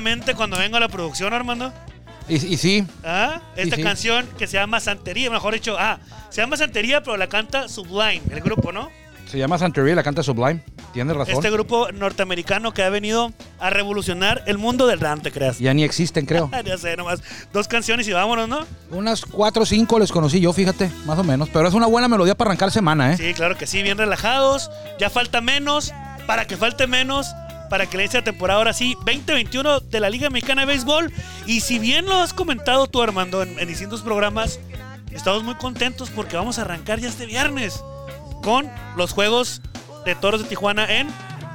rápidamente cuando vengo a la producción, Armando. Y, y sí, ¿Ah? Esta canción que se llama Santería, mejor dicho, ah, se llama Santería, pero la canta Sublime, el grupo, ¿no? se llama Santería, la canta Sublime. Tienes razón. Este grupo norteamericano que ha venido a revolucionar el mundo del rap, te creas. Ya ni existen, creo. ya sé, nomás dos canciones y vámonos, ¿no? Unas cuatro o cinco les conocí yo, fíjate, más o menos. Pero es una buena melodía para arrancar semana, ¿eh? Sí, claro que sí, bien relajados. Ya falta menos, para que falte menos, para que le inicie la temporada ahora sí, 2021 de la Liga Mexicana de Béisbol. Y si bien lo has comentado tú, Armando, en, en distintos programas, estamos muy contentos porque vamos a arrancar ya este viernes con los juegos de Toros de Tijuana en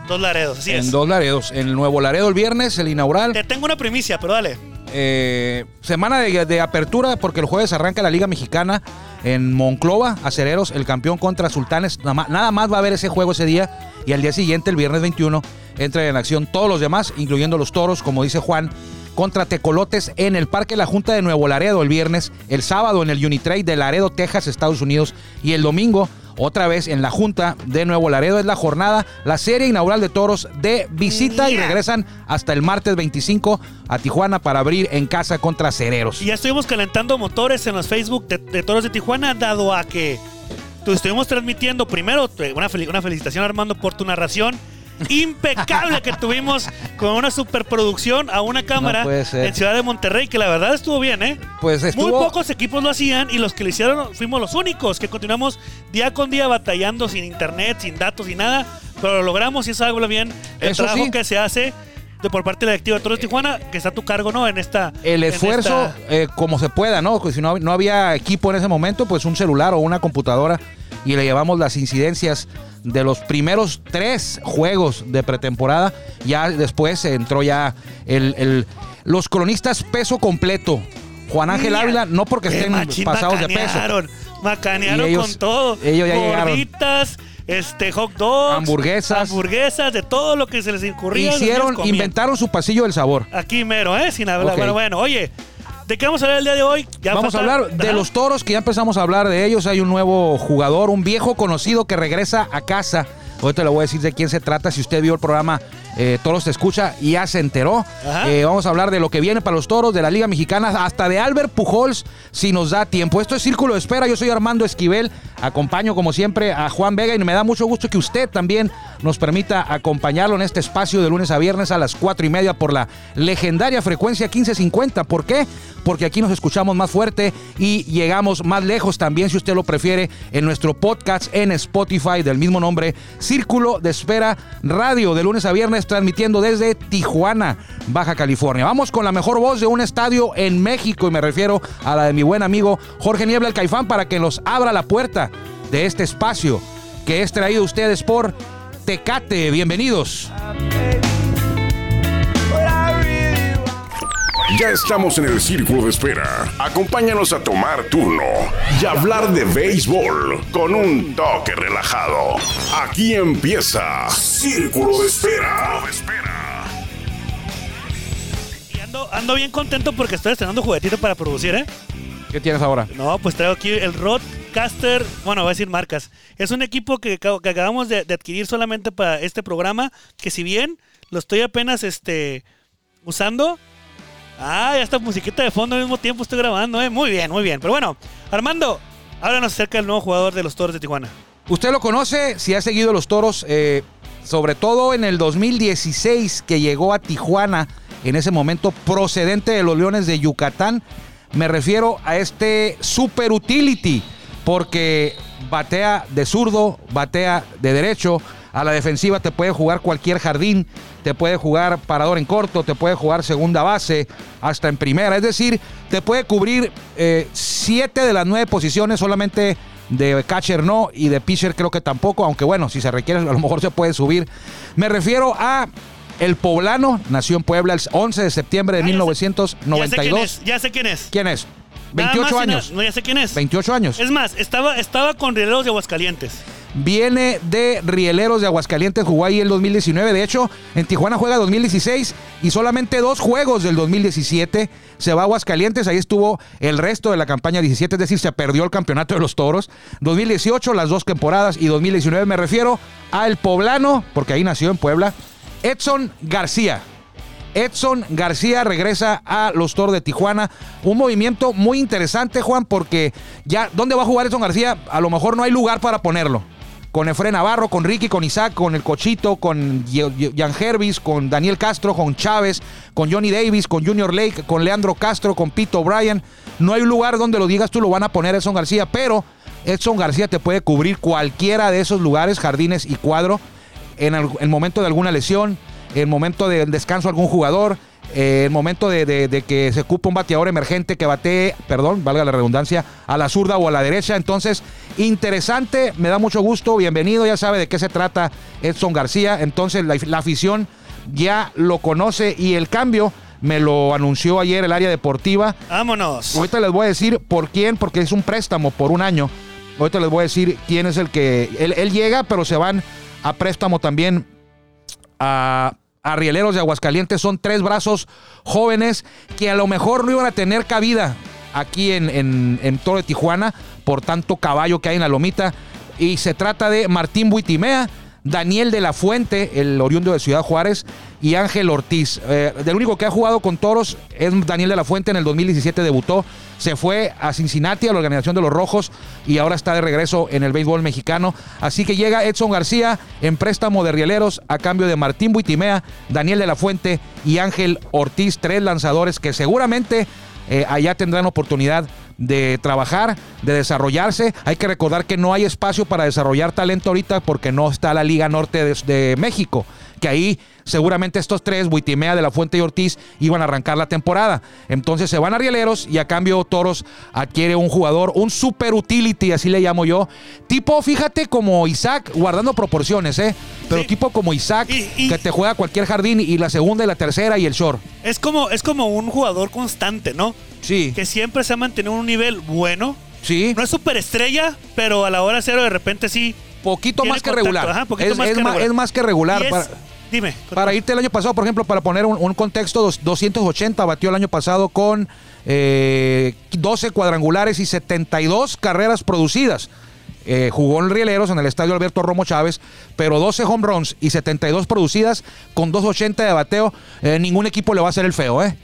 Dos Laredos. Así En es. dos Laredos. En el Nuevo Laredo el viernes, el inaugural. Te tengo una primicia, pero dale. Eh, semana de, de apertura porque el jueves arranca la Liga Mexicana en Monclova, Acereros, el campeón contra Sultanes. Nada más, va a haber ese juego ese día y al día siguiente, el viernes 21, entran en acción todos los demás, incluyendo los toros, como dice Juan, contra Tecolotes en el Parque La Junta de Nuevo Laredo el viernes, el sábado en el Unitrade de Laredo, Texas, Estados Unidos y el domingo otra vez en la Junta de Nuevo Laredo. Es la jornada, la serie inaugural de toros de visita y regresan hasta el martes 25 a Tijuana para abrir en casa contra Cereros. Y ya estuvimos calentando motores en los Facebook de, de Toros de Tijuana, dado a que tu- estuvimos transmitiendo primero una, fel- una felicitación Armando por tu narración impecable que tuvimos con una superproducción a una cámara en Ciudad de Monterrey, que la verdad estuvo bien, ¿eh? Pues Muy estuvo pocos equipos lo hacían y los que lo hicieron fuimos los únicos que continuamos día con día batallando sin internet, sin datos, sin nada, pero lo logramos y eso habla bien el Eso trabajo sí. que se hace de, por parte de la directiva de Toros Tijuana, que está a tu cargo, ¿no? En esta. el esfuerzo esta- eh, como se pueda, ¿no? Pues si no, no había equipo en ese momento, pues un celular o una computadora y le llevamos las incidencias de los primeros tres juegos de pretemporada. Ya después entró ya el, el- los cronistas peso completo. Juan Ángel Ávila, no porque estén pasados de peso. macanearon, ellos- con todo. ellos ya. Gorditas, este, hot dogs. Hamburguesas. Hamburguesas, de todo lo que se les incurría. Hicieron, inventaron su pasillo del sabor. Aquí mero, ¿eh? Sin hablar. Ok. Bueno, bueno, oye, ¿de qué vamos a hablar el día de hoy? Ya Vamos a hablar de Ajá. los toros, que ya empezamos a hablar de ellos. Hay un nuevo jugador, un viejo conocido que regresa a casa. Ahorita le voy a decir de quién se trata. Si usted vio el programa eh, Toros te escucha y ya se enteró. Eh, vamos a hablar de lo que viene para los toros, de la Liga Mexicana, hasta de Albert Pujols, si nos da tiempo. Esto es Círculo de Espera. Yo soy Armando Esquivel. Acompaño, como siempre, a Juan Vega y me da mucho gusto que usted también nos permita acompañarlo en este espacio de lunes a viernes a las cuatro y media por la legendaria frecuencia 1550. ¿Por qué? Porque aquí nos escuchamos más fuerte y llegamos más lejos también, si usted lo prefiere, en nuestro podcast en Spotify del mismo nombre, Círculo de Espera Radio, de lunes a viernes, transmitiendo desde Tijuana, Baja California. Vamos con la mejor voz de un estadio en México, y me refiero a la de mi buen amigo Jorge Niebla el Caifán, para que nos abra la puerta de este espacio que es traído a ustedes por Tecate. Bienvenidos. Ya estamos en el círculo de espera. Acompáñanos a tomar turno y hablar de béisbol con un toque relajado. Aquí empieza Círculo de Espera. Y ando, ando bien contento porque estoy estrenando juguetito para producir, ¿eh? ¿Qué tienes ahora? No, pues traigo aquí el Rodcaster, bueno, voy a decir marcas. Es un equipo que acabamos de, de adquirir solamente para este programa, que si bien lo estoy apenas este, usando, ah, ya está musiquita de fondo al mismo tiempo estoy grabando, ¿eh? Muy bien, muy bien. Pero bueno, Armando, háblanos acerca del nuevo jugador de los Toros de Tijuana. Usted lo conoce si ha seguido los toros, eh, sobre todo en el 2016 que llegó a Tijuana, en ese momento procedente de los Leones de Yucatán. Me refiero a este super utility, porque batea de zurdo, batea de derecho. A la defensiva te puede jugar cualquier jardín, te puede jugar parador en corto, te puede jugar segunda base, hasta en primera. Es decir, te puede cubrir eh, siete de las nueve posiciones solamente de catcher no y de pitcher creo que tampoco, aunque bueno, si se requiere a lo mejor se puede subir. Me refiero a el poblano, nació en Puebla el 11 de septiembre de Ah, ya sé- 1992. Ya sé quién es, ya sé quién es. ¿Quién es? Nada 28 más y años. No, ya sé quién es. 28 años. Es más, estaba, estaba con Rieleros de Aguascalientes. Viene de Rieleros de Aguascalientes, jugó ahí el 2019. De hecho, en Tijuana juega 2016 y solamente dos juegos del 2017 se va a Aguascalientes. Ahí estuvo el resto de la campaña 17, es decir, se perdió el campeonato de los toros. 2018, las dos temporadas y 2019 me refiero al poblano, porque ahí nació en Puebla, Edson García. Edson García regresa a los Toros de Tijuana. Un movimiento muy interesante, Juan, porque ya, ¿dónde va a jugar Edson García? A lo mejor no hay lugar para ponerlo. Con Efren Navarro, con Ricky, con Isaac, con el Cochito, con Jan Hervis, con Daniel Castro, con Chávez, con Johnny Davis, con Junior Lake, con Leandro Castro, con Pito O'Brien. No hay lugar donde lo digas tú, lo van a poner Edson García, pero Edson García te puede cubrir cualquiera de esos lugares, jardines y cuadro, en el, momento de alguna lesión, en momento de descanso de algún jugador, en momento de, que se ocupa un bateador emergente que batee, perdón, valga la redundancia, a la zurda o a la derecha. Entonces, interesante, me da mucho gusto, bienvenido, ya sabe de qué se trata Edson García. Entonces, la, la afición ya lo conoce y el cambio me lo anunció ayer el área deportiva. Vámonos. Ahorita les voy a decir por quién, porque es un préstamo por un año. Ahorita les voy a decir quién es el que. Él, llega, pero se van a préstamo también a, a Rieleros de Aguascalientes. Son tres brazos jóvenes que a lo mejor no iban a tener cabida aquí en, en, en Toro de Tijuana por tanto caballo que hay en la lomita. Y se trata de Martín Buitimea Daniel de la Fuente, el oriundo de Ciudad Juárez, y Ángel Ortiz. Eh, del único que ha jugado con toros es Daniel de la Fuente, en el 2017 debutó, se fue a Cincinnati, a la organización de los Rojos, y ahora está de regreso en el béisbol mexicano. Así que llega Edson García en préstamo de Rieleros a cambio de Martín Buitimea, Daniel de la Fuente y Ángel Ortiz, tres lanzadores que seguramente eh, allá tendrán oportunidad de trabajar, de desarrollarse. Hay que recordar que no hay espacio para desarrollar talento ahorita porque no está la Liga Norte de, México, que ahí seguramente estos tres, Buitimea, De La Fuente y Ortiz, iban a arrancar la temporada. Entonces se van a Rieleros y a cambio Toros adquiere un jugador, un super utility, así le llamo yo. Tipo, fíjate, como Isaac, guardando proporciones, ¿eh? Pero tipo como Isaac, que te juega cualquier jardín y la segunda y la tercera y el short. Es como, es como un jugador constante, ¿no? Sí. Que siempre se ha mantenido un nivel bueno. Sí. No es superestrella, pero a la hora cero de repente sí. Poquito más que regular. es, más que regular. es, más que regular. dime. Para irte el año pasado, por ejemplo, para poner un, contexto, 280 batió el año pasado con 12 eh, cuadrangulares y 72 carreras producidas. Eh, jugó en Rieleros en el estadio Alberto Romo Chávez, pero 12 home runs y 72 producidas con 280 de bateo. Eh, ningún equipo le va a hacer el feo, ¿eh?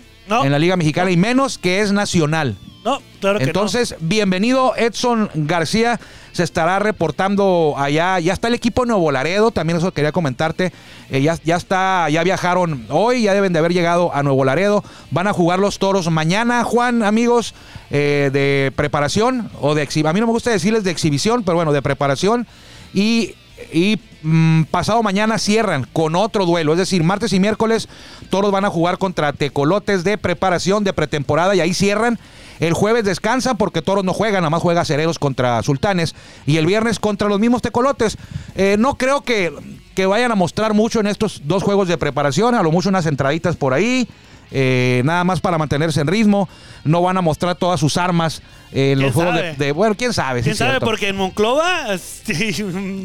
En la Liga Mexicana y menos que es nacional. No, claro que Entonces, bienvenido Edson García. Se estará reportando allá. Ya está el equipo Nuevo Laredo, también eso quería comentarte. Eh, ya, ya está, ya viajaron hoy, ya deben de haber llegado a Nuevo Laredo. Van a jugar los toros mañana, Juan, amigos, eh, de preparación o de exhibición. A mí no me gusta decirles de exhibición, pero bueno, de preparación. Y y mm, pasado mañana cierran con otro duelo. Es decir, martes y miércoles todos van a jugar contra tecolotes de preparación de pretemporada y ahí cierran. El jueves descansan porque toros no juegan, nada más juega Cereros contra Sultanes. Y el viernes contra los mismos tecolotes. Eh, no creo que, que vayan a mostrar mucho en estos dos juegos de preparación, a lo mucho unas entraditas por ahí. Eh, nada más para mantenerse en ritmo. No van a mostrar todas sus armas en los juegos de, Bueno, quién sabe. ¿Quién sabe? Porque en Monclova. Sí.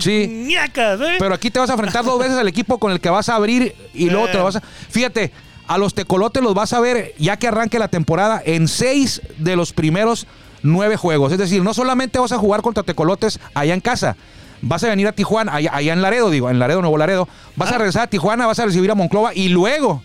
¿eh? Pero aquí te vas a enfrentar dos veces al equipo con el que vas a abrir y luego te vas a. Fíjate, a los tecolotes los vas a ver ya que arranque la temporada en seis de los primeros nueve juegos. Es decir, no solamente vas a jugar contra tecolotes allá en casa. Vas a venir a Tijuana, allá, en Laredo, digo, en Laredo, Nuevo Laredo. Vas a ah. regresar a Tijuana, vas a recibir a Monclova y luego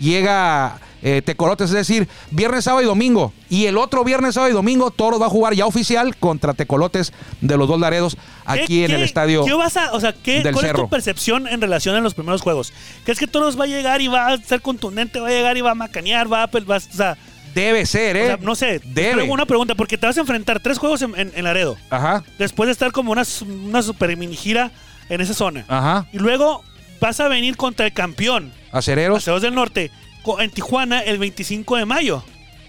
llega eh, Tecolotes, es decir, viernes, sábado y domingo. Y el otro viernes, sábado y domingo, Toros va a jugar ya oficial contra Tecolotes de los dos Laredos aquí en el estadio. ¿qué vas a, o sea, ¿qué, ¿Cuál es tu percepción en relación a los primeros juegos? ¿Crees que Toros va a llegar y va a ser contundente, va a llegar y va a macanear, va a. Va, o sea, Debe ser, ¿eh? no sé. Debe. una pregunta, porque te vas a enfrentar tres juegos en, en, Laredo. Ajá. Después de estar como una, una super mini gira en esa zona. Ajá. Y luego vas a venir contra el campeón. Acereros. Acereros del Norte en Tijuana el 25 de mayo.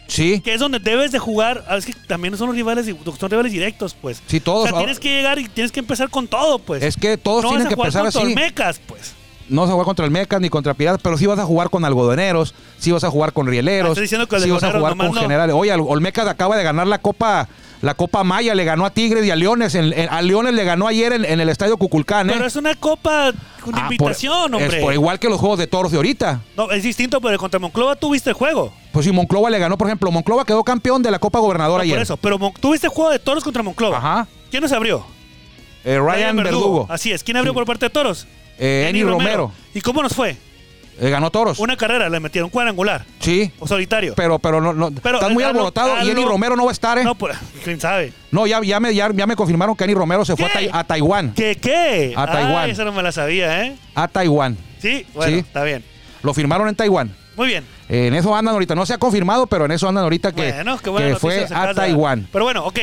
Sí. Que es donde debes de jugar. Ah, es que también son los rivales, son rivales directos, pues. Sí, todos. O sea, tienes que llegar y tienes que empezar con todo, pues. Es que todos tienen que empezar así. No Mecas, pues. No vas a jugar contra el Mecas ni contra Piratas, pero sí vas a jugar con algodoneros, sí vas a jugar con rieleros, ah, diciendo que sí vas a jugar con generales. Oye, Olmecas acaba de ganar la Copa la Copa Maya le ganó a Tigres y a Leones. a Leones le ganó ayer en, el Estadio Cuculcán. ¿eh? Pero es una copa con ah, invitación, hombre. Es por igual que los juegos de toros de ahorita. No, es distinto, pero contra Monclova tuviste el juego. Pues si Monclova le ganó, por ejemplo, Monclova quedó campeón de la Copa Gobernador ayer. Por eso, pero tuviste juego de toros contra Monclova. Ajá. ¿Quién nos abrió? Eh, Ryan, Verdugo. Así es. ¿Quién abrió por parte de toros? Eh, Eni Romero. ¿Y cómo nos fue? Eh, ganó toros. Una carrera le metieron, cuadrangular Sí. o solitario. Pero, pero no, no- Pero, estás muy eh, ganó- alborotado. Y Eni ganó- Romero no va a estar, ¿eh? No, No, pues, quién sabe. ya, ya, me, ya, ya me confirmaron que Eni Romero se fue a, ¿Qué? Tai- a Taiwán. ¿Qué qué? A Taiwán. Ay, eso no me la sabía, ¿eh? A Taiwán. Sí, bueno, Sí. está bien. Lo firmaron en Taiwán. Muy bien. Eh, en eso andan ahorita. No se ha confirmado, pero en eso andan ahorita que, bueno, que noticia fue a. Taiwán. Pero bueno, ok.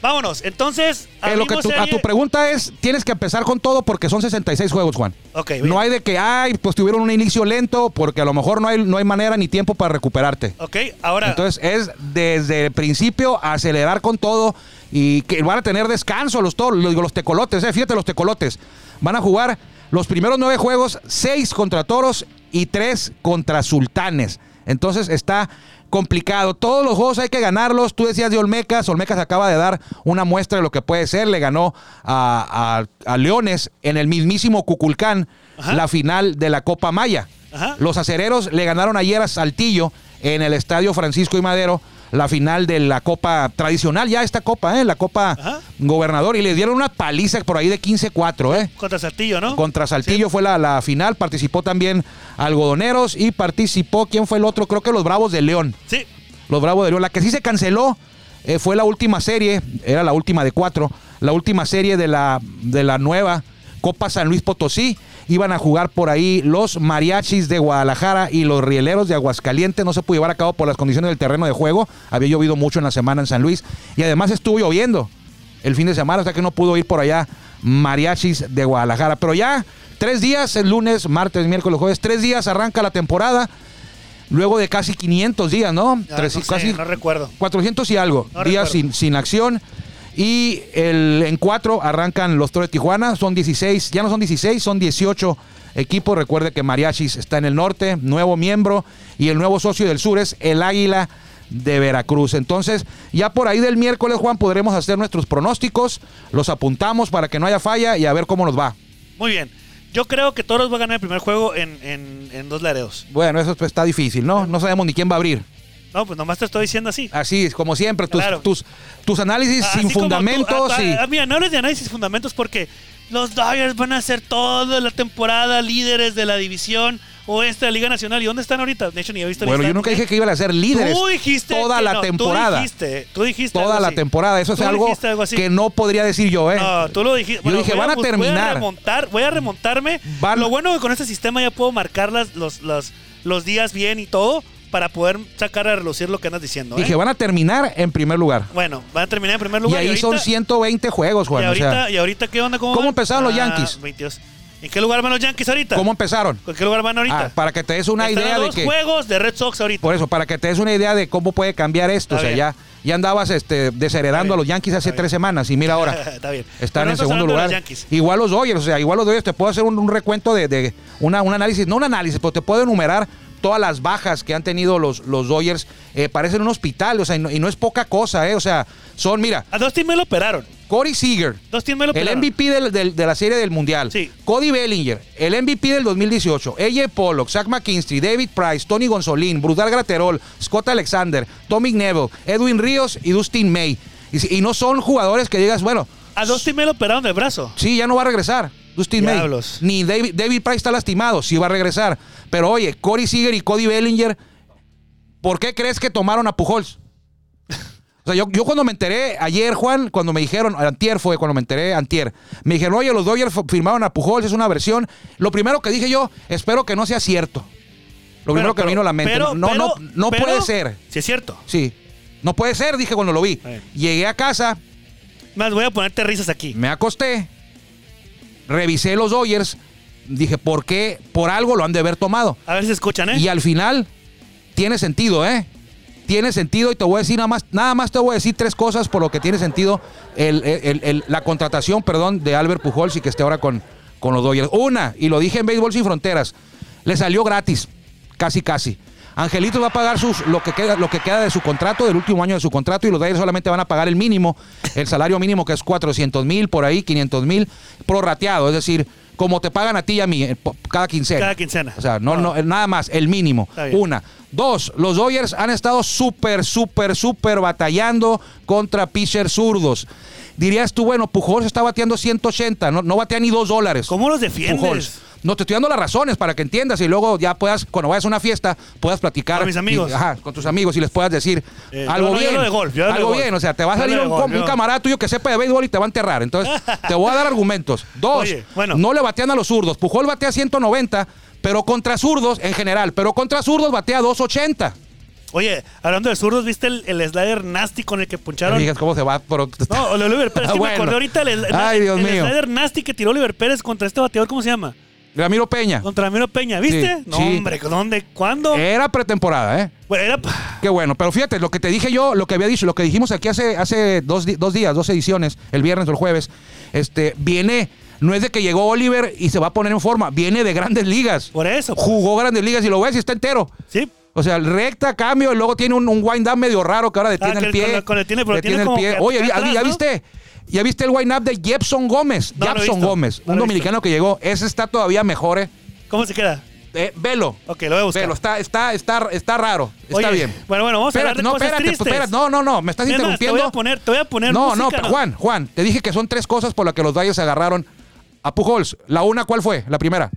Vámonos. Entonces, Eh, lo que tu- a tu pregunta es, tienes que empezar con todo porque son 66 juegos, Juan. Ok, bien. No hay de que, ay, pues tuvieron un inicio lento porque a lo mejor no hay, no hay manera ni tiempo para recuperarte. Ok, ahora. Entonces es desde el principio acelerar con todo y que van a tener descanso los toros, los, los tecolotes, eh, fíjate los tecolotes. Van a jugar los primeros nueve juegos, seis contra toros y tres contra sultanes. Entonces está complicado. Todos los juegos hay que ganarlos. Tú decías de Olmecas. Olmecas acaba de dar una muestra de lo que puede ser. Le ganó a, a- a Leones en el mismísimo Cuculcán Ajá. la final de la Copa Maya. Ajá. Los acereros le ganaron ayer a Saltillo en el estadio Francisco y Madero la final de la Copa tradicional, ya esta Copa, ¿eh? la Copa Ajá. Gobernador, y le dieron una paliza por ahí de 15-4, ¿eh? Contra Saltillo, ¿no? Contra Saltillo fue la, la final, participó también Algodoneros y participó, ¿quién fue el otro? Creo que los Bravos de León. Sí. Los Bravos de León. La que sí se canceló eh, fue la última serie, era la última de cuatro, la última serie de la, de la nueva Copa San Luis Potosí. Iban a jugar por ahí los mariachis de Guadalajara y los rieleros de Aguascalientes. No se pudo llevar a cabo por las condiciones del terreno de juego. Había llovido mucho en la semana en San Luis. Y además estuvo lloviendo el fin de semana, o sea que no pudo ir por allá mariachis de Guadalajara. Pero ya tres días, el lunes, martes, miércoles, jueves, tres días arranca la temporada. Luego de casi 500 días, ¿no? Tres- no sé, casi no recuerdo. 400 y algo No días sin acción. Y el, en cuatro arrancan los Toros de Tijuana. Son 16, ya no son 16, son 18 equipos. Recuerde que Mariachis está en el norte, nuevo miembro. Y el nuevo socio del sur es el Águila de Veracruz. Entonces, ya por ahí del miércoles, Juan, podremos hacer nuestros pronósticos. Los apuntamos para que no haya falla y a ver cómo nos va. Muy bien. Yo creo que Toros va a ganar el primer juego en, en, en dos laredos. Bueno, eso está difícil, ¿no? No sabemos ni quién va a abrir. No, pues nomás te estoy diciendo así. Así es, como siempre, tus, Claro. tus, tus análisis Así sin tú- fundamentos ah, y... ah, mira, no hables de análisis y fundamentos porque los Dodgers van a ser toda la temporada líderes de la división oeste de la Liga Nacional. ¿Y dónde están ahorita? De hecho, ni he visto Bueno, yo nunca dije que iban a ser líderes Tú dijiste toda la no, temporada. Tú dijiste, tú dijiste toda la temporada. Eso es algo, que no podría decir yo, ¿eh? No, tú lo dijiste. Yo dije, voy van a bus- Voy a terminar. remontar, voy a remontarme. Van- Lo bueno que con este sistema ya puedo marcar las, los, los, los días bien y todo para poder sacar a relucir lo que andas diciendo. ¿eh? Dije, van a terminar en primer lugar. Bueno, van a terminar en primer Y lugar. ahí son ahorita- 120 juegos, y Juan. o ahorita, sea, ¿Y ahorita qué onda? ¿Cómo, empezaron los Ah, Yankees? 22. ¿En qué lugar van los Yankees ahorita? ¿Cómo empezaron? ¿En qué lugar van ahorita? Ah, para que te des una Están idea de dos que... juegos de Red Sox ahorita. Por eso, para que te des una idea de cómo puede cambiar esto. Está o sea, bien. ya, ya andabas este, desheredando a los Yankees hace tres semanas y mira ahora. Está bien. Están en segundo de lugar. los. Igual los Dodgers, o sea, igual los Dodgers te puedo hacer un, un recuento de, de una, un análisis, no un análisis, pero te puedo enumerar todas las bajas que han tenido los, los Dodgers. Eh, parecen un hospital, o sea, y no, y no es poca cosa, ¿eh? O sea, son, mira, A dos teams me lo operaron. Corey Seager, teams me lo el. MVP del- del- de la serie del Mundial. Sí. Cody Bellinger, el MVP del 2018. AJ Pollock, Zach McKinstry, David Price, Tony Gonzolín, Brutal Graterol, Scott Alexander, Tommy Neville, Edwin Ríos y Dustin May. Y, no son jugadores que digas, bueno, A dos teams me lo operaron del brazo. sí, ya no va a regresar. Dustin. May. Ni David, David Price está lastimado, sí va a regresar. Pero oye, Corey Seager y Cody Bellinger, ¿por qué crees que tomaron a Pujols? O sea, yo, yo cuando me enteré ayer, Juan, cuando me dijeron, antier fue cuando me enteré, antier, me dijeron, oye, los Dodgers firmaron a Pujols, es una versión. Lo primero que dije yo, espero que no sea cierto. Lo primero que me vino a la mente. pero- no, no, pero- no pero- puede ser. Sí, es cierto. Sí. No puede ser, dije cuando lo vi. Llegué a casa, Más voy a ponerte risas aquí. me acosté, revisé los Dodgers, dije, ¿por qué? Por algo lo han de haber tomado. A ver si escuchan, ¿eh? Y al final, tiene sentido, ¿eh? Tiene sentido y te voy a decir nada más, nada más te voy a decir tres cosas por lo que tiene sentido el- el- el- la contratación, perdón, de Albert Pujols y que esté ahora con, con los Dodgers. Una, y lo dije en Béisbol Sin Fronteras, le salió gratis, casi casi. Angelito va a pagar sus, lo, que queda, lo que queda de su contrato, del último año de su contrato, y los Dodgers solamente van a pagar el mínimo, el salario mínimo que es 400 mil, por ahí, 500 mil, prorrateado, es decir, como te pagan a ti y a mí, eh, cada quincena. Cada quincena. O sea, no, Ah. no, nada más, el mínimo. Una. Dos, los Dodgers han estado súper, súper, súper batallando contra pitchers zurdos. Dirías tú, bueno, Pujols está bateando 180, no, no batea ni dos dólares. ¿Cómo los defiendes? Pujols. No te estoy dando las razones para que entiendas y luego ya puedas, cuando vayas a una fiesta, puedas platicar. Con mis amigos. y- ajá, con tus amigos y les puedas decir Eh, algo no, bien. hablo de golf, yo hablo de algo golf. bien, o sea, te va a salir un, golf, camarada tuyo que sepa de béisbol y te va a enterrar. Entonces, te voy a dar argumentos. Dos, Oye, bueno. no le batean a los zurdos. Pujol batea 190, pero contra zurdos en general, pero contra zurdos batea 280. Oye, hablando de zurdos, ¿viste el, el slider nasty con el que puncharon? Cómo se va. Pero, No, Oliver Pérez, Ah, sí bueno. me acordé ahorita. El, el- Ay, Dios el mío. slider nasty que tiró Oliver Pérez contra este bateador, ¿cómo se llama? Ramiro Peña. Contra Ramiro Peña, ¿viste? Sí, no, sí. hombre, ¿dónde? ¿Cuándo? Era pretemporada, ¿eh? Bueno, era... Qué bueno, pero fíjate, lo que te dije yo, lo que había dicho, lo que dijimos aquí hace, hace dos, dos días, dos ediciones, el viernes o el jueves, este, viene, no es de que llegó Oliver y se va a poner en forma, viene de grandes ligas. Por eso. pues. Jugó grandes ligas y lo ves y está entero. Sí. O sea, recta, cambio, y luego tiene un, un wind up medio raro que ahora detiene Ah, que el pie. con con el tiene- pero detiene tiene el como pie. Oye, ¿ya, atrás, ya ¿no? viste? ¿Ya viste el wind up de Jepson Gómez? No, Jepson. Gómez, No un dominicano que llegó. Ese está todavía mejor, ¿eh? ¿Cómo se queda? Eh, velo. Ok, lo voy a buscar. Velo, está, está, está, está raro. Está bien. Bueno, bueno, vamos a hablar de no, cosas espérate, tristes. espérate. No, no, no, me estás Es más, te interrumpiendo. voy a poner, te voy a poner no, no, Juan, Juan, te dije que son tres cosas por las que los Dodgers agarraron a Pujols. La una, ¿cuál fue? La primera.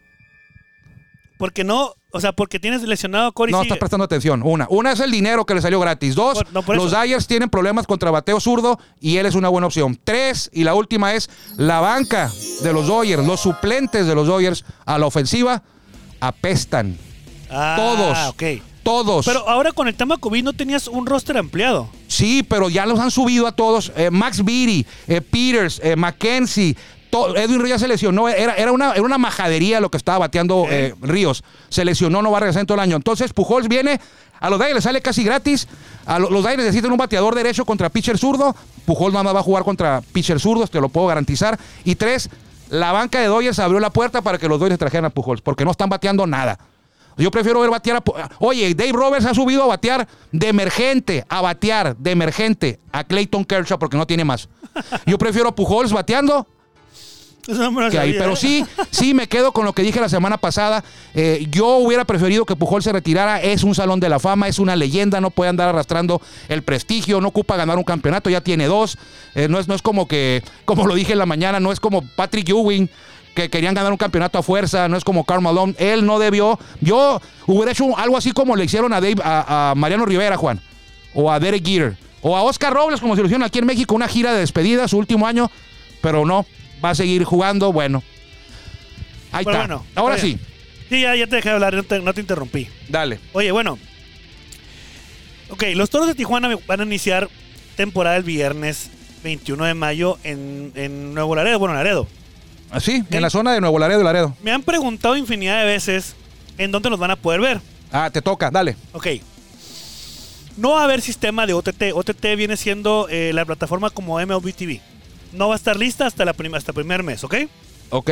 Porque no, o sea, porque tienes lesionado a Corey No, estás prestando atención. Una. Una es el dinero que le salió gratis. Dos, Por- no, por los. Dodgers tienen problemas contra bateo zurdo y él es una buena opción. Tres, y la última es la banca de los Dodgers, los suplentes de los Dodgers a la ofensiva apestan. Ah, Todos. Todos. Pero ahora con el tema COVID no tenías un roster ampliado. Sí, pero ya los han subido a todos. Eh, Max Beatty, eh, Peters, eh, Mackenzie. Edwin Ríos se lesionó. Era, era, una, era una majadería lo que estaba bateando eh, Ríos. Se lesionó, no va a regresar en todo el año. Entonces, Pujols viene. A los Dodgers les sale casi gratis. A lo- los Dodgers necesitan un bateador derecho contra pitcher zurdo. Pujols nada más va a jugar contra pitcher zurdos, te lo puedo garantizar. Y tres, la banca de Dodgers abrió la puerta para que los Dodgers trajeran a Pujols, porque no están bateando nada. Yo prefiero ver batear a... Oye, Dave Roberts ha subido a batear de emergente, a batear de emergente a Clayton Kershaw porque no tiene más. Yo prefiero a Pujols bateando Eso no me lo que ahí. sabía, Pero sí, sí me quedo con lo que dije la semana pasada. Eh, yo hubiera preferido que Pujol se retirara. Es un salón de la fama, es una leyenda, no puede andar arrastrando el prestigio, no ocupa ganar un campeonato, ya tiene dos. Eh, no, es, no es como que, como lo dije en la mañana, no es como Patrick Ewing. Que querían ganar un campeonato a fuerza, no es como Karl Malone. Él no debió. Yo hubiera hecho algo así como le hicieron a, Dave, a, a Mariano Rivera, Juan. O a Derek Jeter. O a Oscar Robles, como se lo hicieron aquí en México, una gira de despedida su último año. Pero no, va a seguir jugando. Bueno, Ahí Pero está. bueno, Ahora sí. Sí, ya, ya te dejé de hablar, no te, no te interrumpí. dale. Oye, bueno. Ok, los toros de Tijuana van a iniciar temporada el viernes 21 de mayo en, en Nuevo Laredo. Bueno, Laredo. Así, Ok. en la zona de Nuevo Laredo y Laredo. Me han preguntado infinidad de veces en dónde los van a poder ver. Ah, te toca, dale. Ok. No va a haber sistema de OTT. OTT viene siendo eh, la plataforma como MLB TV. No va a estar lista hasta, la prim- hasta el primer mes, ¿ok? Ok.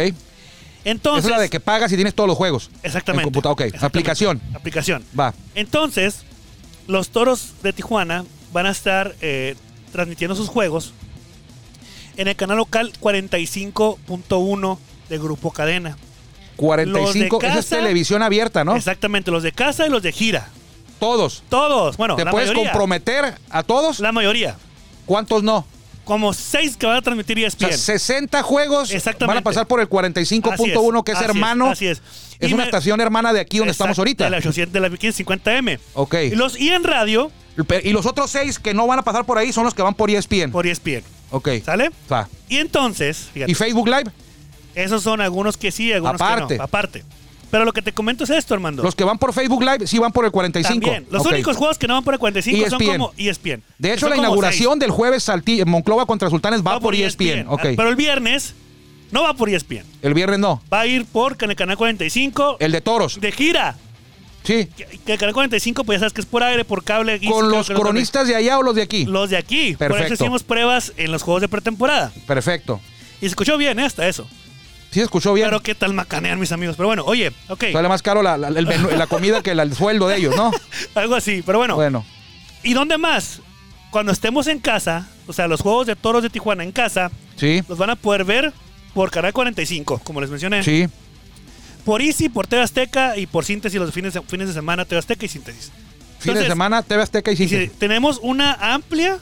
Entonces. es la de que pagas y tienes todos los juegos. Exactamente. En computador, ok. Exactamente. Aplicación. Aplicación. Va. Entonces, los toros de Tijuana van a estar eh, transmitiendo sus juegos en el canal local 45.1 de Grupo Cadena. 45, esa es televisión abierta, ¿no? Exactamente, los de casa y los de gira. Todos. Todos, bueno, ¿Te la puedes mayoría. comprometer a todos? La mayoría. ¿Cuántos no? Como seis que van a transmitir E O sea, ESPN. 60 juegos van a pasar por el 45.1, que es así hermano. Así es. Es Y una me- estación hermana de aquí donde estamos ahorita. De la 800 de la 550M. Ok. Y, los, y en radio Y los otros seis que no van a pasar por ahí son los que van por ESPN. por ESPN. Ok. ¿Sale? Va. Y entonces, fíjate, ¿Y Facebook Live? esos son algunos que sí, algunos Aparte. que no. Aparte. Pero lo que te comento es esto, Armando. Los que van por Facebook Live sí van por el 45. También. Los únicos juegos que no van por el 45 son ESPN. como E ESPN. De hecho, son la como inauguración del jueves Monclova contra Sultanes va, Va por E ESPN. Ok. Ah, Pero el viernes no va por E ESPN. El viernes no. Va a ir por el canal 45 El de toros. de gira. Sí. Que, el canal 45, pues ya sabes que es por aire, por cable. y ¿Con los cronistas de allá o los de aquí? Los de aquí. Por Perfecto. eso hicimos pruebas en los juegos de pretemporada. Perfecto. Y se escuchó bien, hasta eso. Sí, escuchó bien. Pero qué tal macanean mis amigos. Pero bueno, oye, ok. Sale más caro la, la- el menú- la comida que la- el sueldo de ellos, ¿no? Algo así. Pero bueno, Bueno. ¿y dónde más? Cuando estemos en casa, o sea, los juegos de toros de Tijuana en casa, Sí. los van a poder ver por Canal 45, como les mencioné. Sí. Por Easy, por TV Azteca y por Síntesis los fines de, fines de semana, TV Azteca y Síntesis. Fin de semana, TV Azteca y y si sí. tenemos una amplia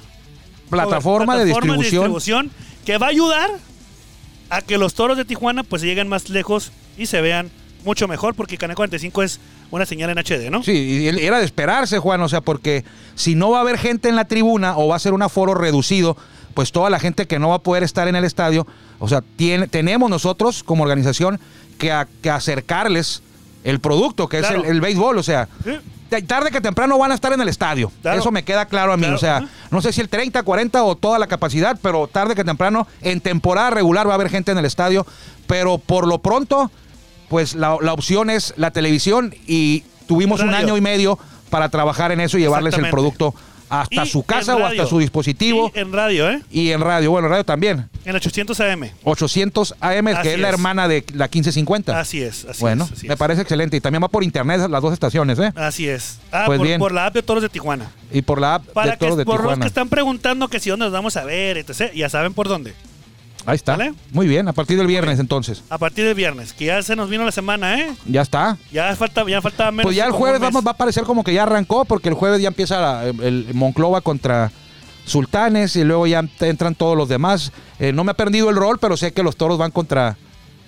Plataforma, de plataforma distribución. que va a ayudar a que los toros de Tijuana pues lleguen más lejos y se vean mucho mejor, porque Canal 45 es una señal en HD, ¿no? Sí, y era de esperarse, Juan, o sea, porque si no va a haber gente en la tribuna o va a ser un aforo reducido, pues toda la gente que no va a poder estar en el estadio, o sea, tiene, tenemos nosotros como organización que, a- que acercarles el producto, que Claro. es el, el béisbol, o sea, Sí. Tarde que temprano van a estar en el estadio. Claro. Eso me queda claro a mí, Claro, o sea, no sé si el 30, 40 o toda la capacidad, pero tarde que temprano, en temporada regular va a haber gente en el estadio, pero por lo pronto, pues la, la opción es la televisión y tuvimos un año y medio para trabajar en eso y llevarles el producto hasta Y su casa o hasta su dispositivo Y en radio, ¿eh? y en radio. Bueno, radio también. En 800 AM. 800 AM, Así que es la hermana de la 1550. Así es, así bueno, es. así me es. parece excelente. Y también va por internet las dos estaciones, ¿eh? Así es. Ah, Pues por, bien. por la app de Toros de Tijuana. Y por la app Para de que Toros de por los Tijuana. que están preguntando que si dónde nos vamos a ver, etc. Ya saben por dónde. Ahí está. ¿Vale? Muy bien, a partir del viernes entonces. A partir del viernes, que ya se nos vino la semana, ¿eh? Ya está. Ya falta, ya falta menos. Pues ya el jueves vamos, va a parecer como que ya arrancó, porque el jueves ya empieza la- el Monclova contra Sultanes y luego ya entran todos los demás. Eh, no me he perdido el rol, pero sé que los toros van contra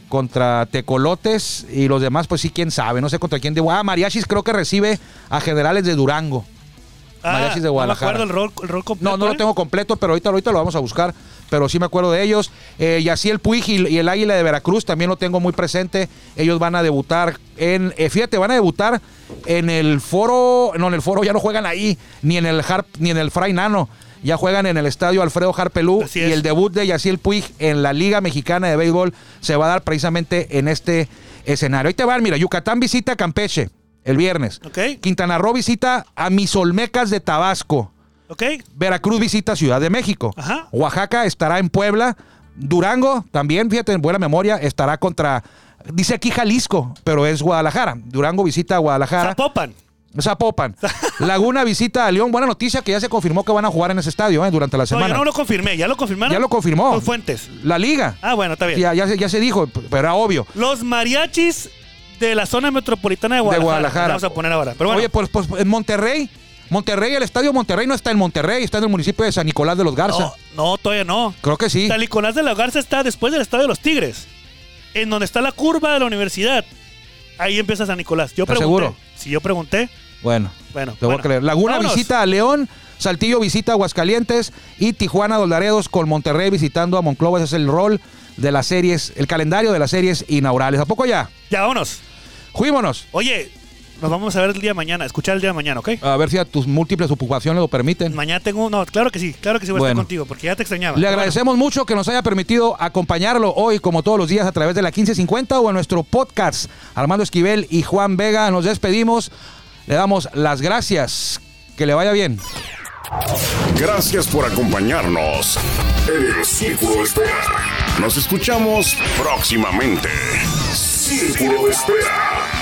contra Tecolotes y los demás, pues sí, quién sabe, no sé contra quién. De, ah, Mariachis creo que recibe a Generales de Durango. Ah, Mariachis de Guadalajara. No me acuerdo el rol, el rol completo. No, no lo ¿eh? tengo completo, pero ahorita, ahorita lo vamos a buscar. Pero sí me acuerdo de ellos. Eh, y así el Puig y, y el Águila de Veracruz también lo tengo muy presente. Ellos van a debutar en. eh, fíjate, van a debutar en el foro. No, en el foro ya no juegan ahí, ni en el Harp, ni en el Fray Nano. Ya juegan en el estadio Alfredo Harpelú. Y el debut de Yaciel Puig en la Liga Mexicana de Béisbol se va a dar precisamente en este escenario. Ahí te van, mira, Yucatán visita Campeche el viernes. Quintana Roo visita a mis Olmecas de Tabasco. Veracruz visita Ciudad de México. Ajá. Oaxaca estará en Puebla. Durango, también, fíjate, en buena memoria, estará contra. Dice aquí Jalisco, pero es Guadalajara. Durango visita a Guadalajara. Zapopan. Zapopan. Laguna visita a León. Buena noticia que ya se confirmó que van a jugar en ese estadio eh, durante la No, semana. yo no lo confirmé, ya lo confirmaron. Ya lo confirmó. Los fuentes. La liga. Ah, bueno, está bien. Ya, ya, se- ya se dijo, pero era obvio. Los mariachis de la zona metropolitana de Guadalajara. Guadalajara. Vamos a poner ahora. Pero bueno, Oye, pues, pues en Monterrey. Monterrey, el estadio Monterrey no está en Monterrey, está en el municipio de San Nicolás de los Garza. no, no, todavía no. Creo que sí. San Nicolás de la Garza está después del estadio de los Tigres. En donde está la curva de la universidad. Ahí empieza San Nicolás. Yo ¿Estás pregunté. seguro? Si yo pregunté, Bueno. bueno. Te voy bueno. a creer. Laguna Vámonos. visita a León, Saltillo visita a Aguascalientes y Tijuana Doldaredos con Monterrey visitando a Monclova. Ese es el rol de las series, el calendario de las series inaugurales. ¿A poco ya? Ya, vámonos. Juímonos. Oye, nos vamos a ver el día de mañana, escuchar el día de mañana, ¿ok? A ver si a tus múltiples ocupaciones lo permiten. Mañana tengo. No, claro que sí, claro que sí voy a estar contigo, porque ya te extrañaba. Le bueno, agradecemos mucho que nos haya permitido acompañarlo hoy, como todos los días, a través de la 1550 o en nuestro podcast. Armando Esquivel y Juan Vega, nos despedimos. Le damos las gracias. Que le vaya bien. Gracias por acompañarnos en el Círculo de Espera. Nos escuchamos próximamente. Círculo de Espera.